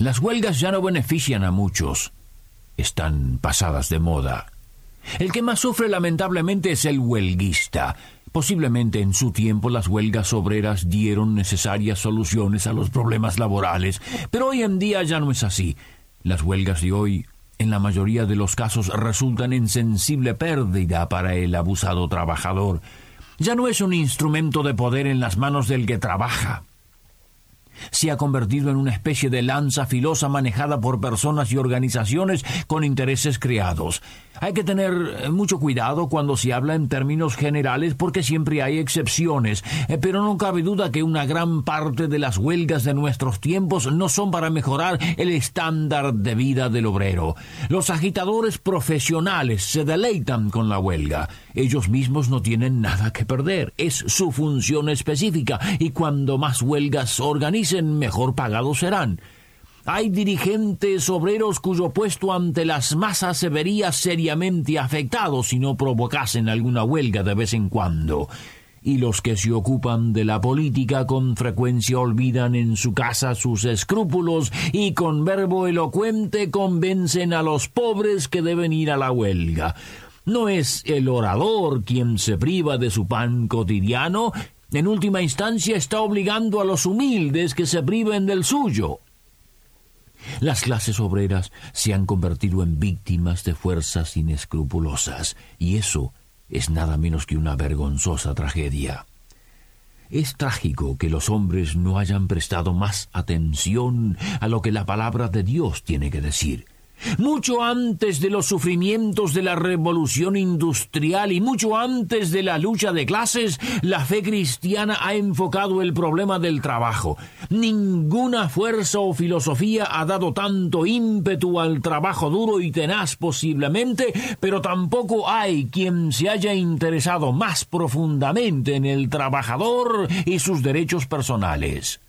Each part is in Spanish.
Las huelgas ya no benefician a muchos. Están pasadas de moda. El que más sufre lamentablemente es el huelguista. Posiblemente en su tiempo las huelgas obreras dieron necesarias soluciones a los problemas laborales, pero hoy en día ya no es así. Las huelgas de hoy, en la mayoría de los casos, resultan en sensible pérdida para el abusado trabajador. Ya no es un instrumento de poder en las manos del que trabaja se ha convertido en una especie de lanza filosa manejada por personas y organizaciones con intereses creados. Hay que tener eh, mucho cuidado cuando se habla en términos generales porque siempre hay excepciones, eh, pero no cabe duda que una gran parte de las huelgas de nuestros tiempos no son para mejorar el estándar de vida del obrero. Los agitadores profesionales se deleitan con la huelga. Ellos mismos no tienen nada que perder. Es su función específica y cuando más huelgas mejor pagados serán. Hay dirigentes obreros cuyo puesto ante las masas se vería seriamente afectado si no provocasen alguna huelga de vez en cuando. Y los que se ocupan de la política con frecuencia olvidan en su casa sus escrúpulos y con verbo elocuente convencen a los pobres que deben ir a la huelga. No es el orador quien se priva de su pan cotidiano, en última instancia está obligando a los humildes que se priven del suyo. Las clases obreras se han convertido en víctimas de fuerzas inescrupulosas, y eso es nada menos que una vergonzosa tragedia. Es trágico que los hombres no hayan prestado más atención a lo que la palabra de Dios tiene que decir. Mucho antes de los sufrimientos de la revolución industrial y mucho antes de la lucha de clases, la fe cristiana ha enfocado el problema del trabajo. Ninguna fuerza o filosofía ha dado tanto ímpetu al trabajo duro y tenaz posiblemente, pero tampoco hay quien se haya interesado más profundamente en el trabajador y sus derechos personales.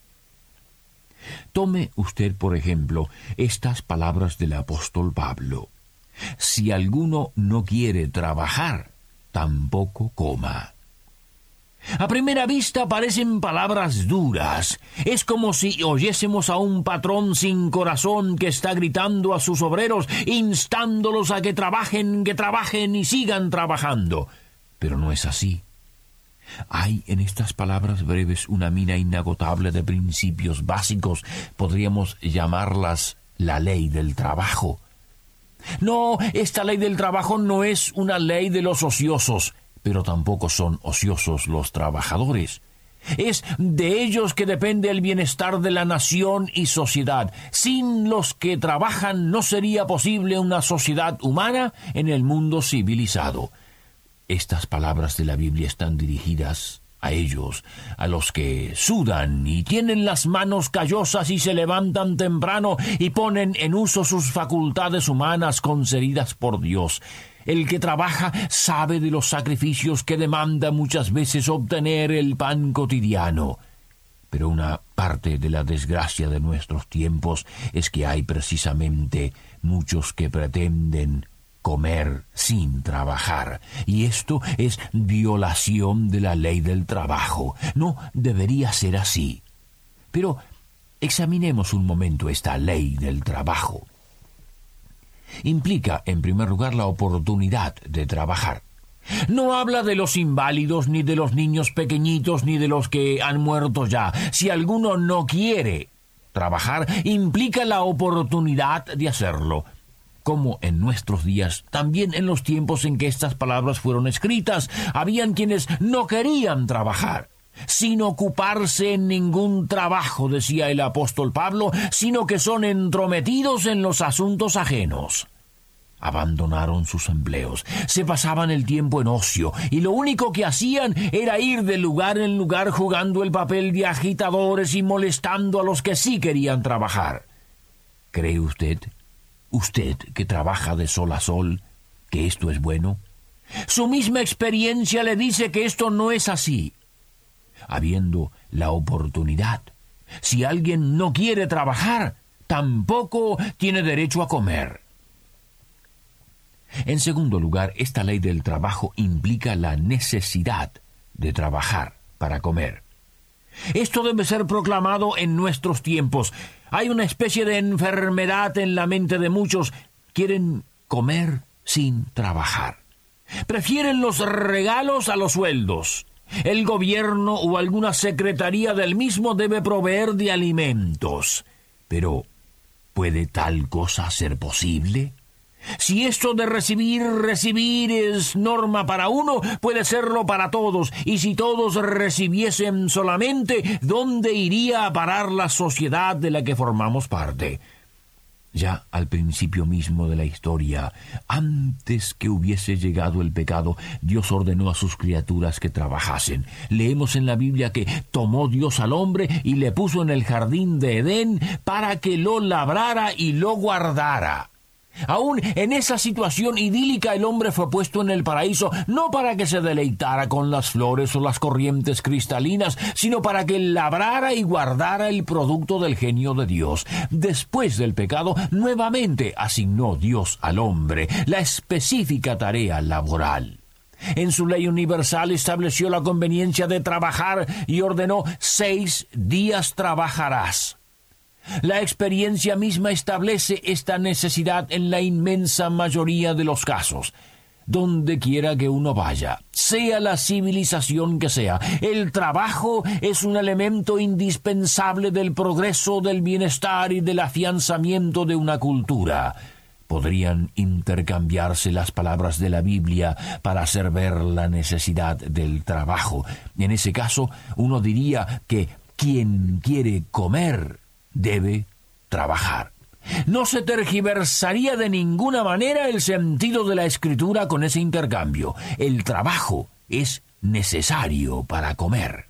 Tome usted, por ejemplo, estas palabras del apóstol Pablo. Si alguno no quiere trabajar, tampoco coma. A primera vista parecen palabras duras. Es como si oyésemos a un patrón sin corazón que está gritando a sus obreros, instándolos a que trabajen, que trabajen y sigan trabajando. Pero no es así. Hay en estas palabras breves una mina inagotable de principios básicos, podríamos llamarlas la ley del trabajo. No, esta ley del trabajo no es una ley de los ociosos, pero tampoco son ociosos los trabajadores. Es de ellos que depende el bienestar de la nación y sociedad. Sin los que trabajan no sería posible una sociedad humana en el mundo civilizado. Estas palabras de la Biblia están dirigidas a ellos, a los que sudan y tienen las manos callosas y se levantan temprano y ponen en uso sus facultades humanas concedidas por Dios. El que trabaja sabe de los sacrificios que demanda muchas veces obtener el pan cotidiano. Pero una parte de la desgracia de nuestros tiempos es que hay precisamente muchos que pretenden comer sin trabajar. Y esto es violación de la ley del trabajo. No debería ser así. Pero examinemos un momento esta ley del trabajo. Implica, en primer lugar, la oportunidad de trabajar. No habla de los inválidos, ni de los niños pequeñitos, ni de los que han muerto ya. Si alguno no quiere trabajar, implica la oportunidad de hacerlo como en nuestros días, también en los tiempos en que estas palabras fueron escritas, habían quienes no querían trabajar sin ocuparse en ningún trabajo, decía el apóstol Pablo, sino que son entrometidos en los asuntos ajenos. Abandonaron sus empleos, se pasaban el tiempo en ocio, y lo único que hacían era ir de lugar en lugar jugando el papel de agitadores y molestando a los que sí querían trabajar. ¿Cree usted, usted que trabaja de sol a sol, que esto es bueno? Su misma experiencia le dice que esto no es así. Habiendo la oportunidad, si alguien no quiere trabajar, tampoco tiene derecho a comer. En segundo lugar, esta ley del trabajo implica la necesidad de trabajar para comer. Esto debe ser proclamado en nuestros tiempos. Hay una especie de enfermedad en la mente de muchos. Quieren comer sin trabajar. Prefieren los regalos a los sueldos. El gobierno o alguna secretaría del mismo debe proveer de alimentos. Pero, ¿puede tal cosa ser posible? Si esto de recibir, recibir es norma para uno, puede serlo para todos, y si todos recibiesen solamente, ¿dónde iría a parar la sociedad de la que formamos parte? Ya al principio mismo de la historia, antes que hubiese llegado el pecado, Dios ordenó a sus criaturas que trabajasen. Leemos en la Biblia que tomó Dios al hombre y le puso en el jardín de Edén para que lo labrara y lo guardara. Aún en esa situación idílica el hombre fue puesto en el paraíso no para que se deleitara con las flores o las corrientes cristalinas, sino para que labrara y guardara el producto del genio de Dios. Después del pecado, nuevamente asignó Dios al hombre la específica tarea laboral. En su ley universal estableció la conveniencia de trabajar y ordenó seis días trabajarás. La experiencia misma establece esta necesidad en la inmensa mayoría de los casos. Donde quiera que uno vaya, sea la civilización que sea, el trabajo es un elemento indispensable del progreso, del bienestar y del afianzamiento de una cultura podrían intercambiarse las palabras de la Biblia para hacer ver la necesidad del trabajo. En ese caso, uno diría que quien quiere comer debe trabajar. No se tergiversaría de ninguna manera el sentido de la escritura con ese intercambio. El trabajo es necesario para comer.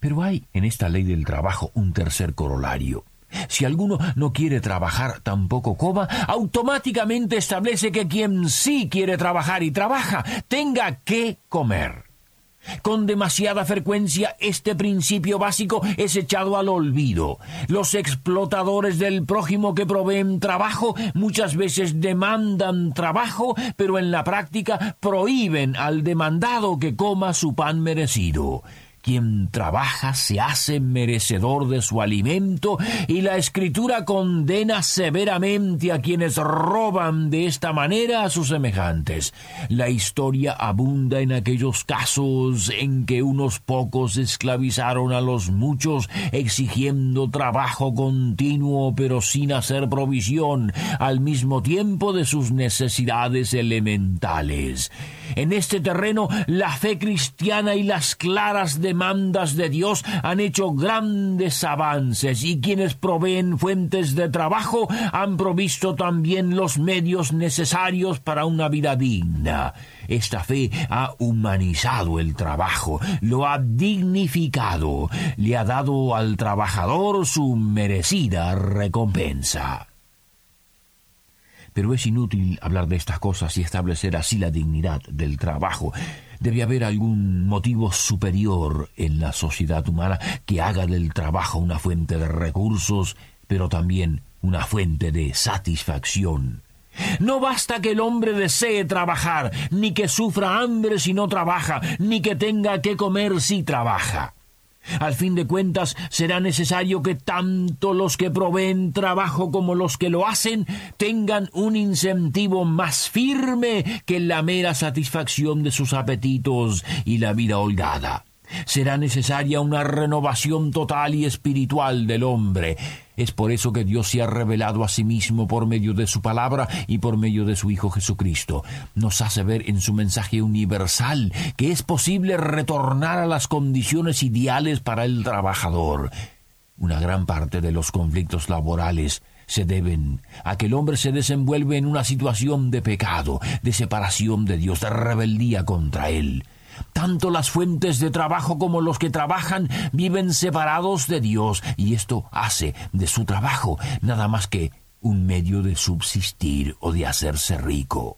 Pero hay en esta ley del trabajo un tercer corolario. Si alguno no quiere trabajar, tampoco coma, automáticamente establece que quien sí quiere trabajar y trabaja tenga que comer. Con demasiada frecuencia este principio básico es echado al olvido. Los explotadores del prójimo que proveen trabajo muchas veces demandan trabajo, pero en la práctica prohíben al demandado que coma su pan merecido. Quien trabaja se hace merecedor de su alimento y la escritura condena severamente a quienes roban de esta manera a sus semejantes. La historia abunda en aquellos casos en que unos pocos esclavizaron a los muchos exigiendo trabajo continuo pero sin hacer provisión al mismo tiempo de sus necesidades elementales. En este terreno la fe cristiana y las claras demandas de Dios han hecho grandes avances y quienes proveen fuentes de trabajo han provisto también los medios necesarios para una vida digna. Esta fe ha humanizado el trabajo, lo ha dignificado, le ha dado al trabajador su merecida recompensa. Pero es inútil hablar de estas cosas y establecer así la dignidad del trabajo. Debe haber algún motivo superior en la sociedad humana que haga del trabajo una fuente de recursos, pero también una fuente de satisfacción. No basta que el hombre desee trabajar, ni que sufra hambre si no trabaja, ni que tenga que comer si trabaja. Al fin de cuentas, será necesario que tanto los que proveen trabajo como los que lo hacen tengan un incentivo más firme que la mera satisfacción de sus apetitos y la vida holgada. Será necesaria una renovación total y espiritual del hombre. Es por eso que Dios se ha revelado a sí mismo por medio de su palabra y por medio de su Hijo Jesucristo. Nos hace ver en su mensaje universal que es posible retornar a las condiciones ideales para el trabajador. Una gran parte de los conflictos laborales se deben a que el hombre se desenvuelve en una situación de pecado, de separación de Dios, de rebeldía contra Él. Tanto las fuentes de trabajo como los que trabajan viven separados de Dios y esto hace de su trabajo nada más que un medio de subsistir o de hacerse rico.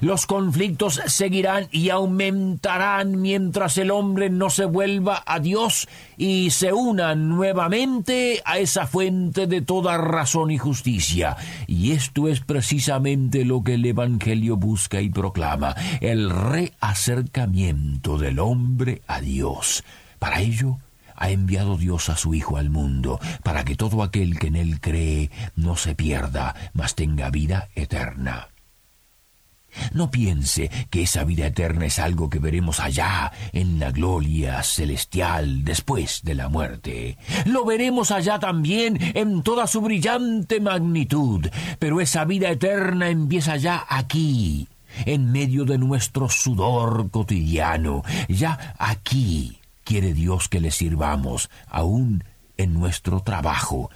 Los conflictos seguirán y aumentarán mientras el hombre no se vuelva a Dios y se una nuevamente a esa fuente de toda razón y justicia. Y esto es precisamente lo que el Evangelio busca y proclama, el reacercamiento del hombre a Dios. Para ello, ha enviado Dios a su Hijo al mundo, para que todo aquel que en él cree no se pierda, mas tenga vida eterna. No piense que esa vida eterna es algo que veremos allá, en la gloria celestial, después de la muerte. Lo veremos allá también, en toda su brillante magnitud, pero esa vida eterna empieza ya aquí, en medio de nuestro sudor cotidiano, ya aquí quiere Dios que le sirvamos, aún en nuestro trabajo,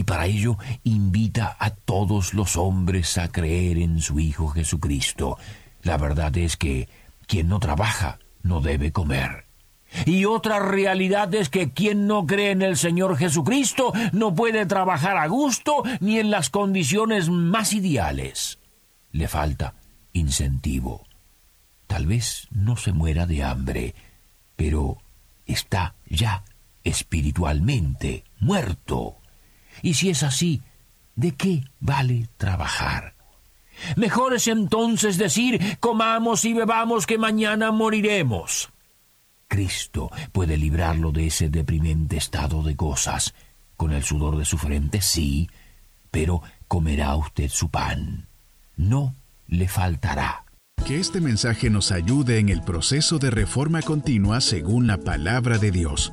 y para ello invita a todos los hombres a creer en su Hijo Jesucristo. La verdad es que quien no trabaja no debe comer. Y otra realidad es que quien no cree en el Señor Jesucristo no puede trabajar a gusto ni en las condiciones más ideales. Le falta incentivo. Tal vez no se muera de hambre, pero está ya espiritualmente muerto. Y si es así, ¿de qué vale trabajar? Mejor es entonces decir, comamos y bebamos que mañana moriremos. Cristo puede librarlo de ese deprimente estado de cosas. Con el sudor de su frente, sí, pero comerá usted su pan. No le faltará. Que este mensaje nos ayude en el proceso de reforma continua según la palabra de Dios.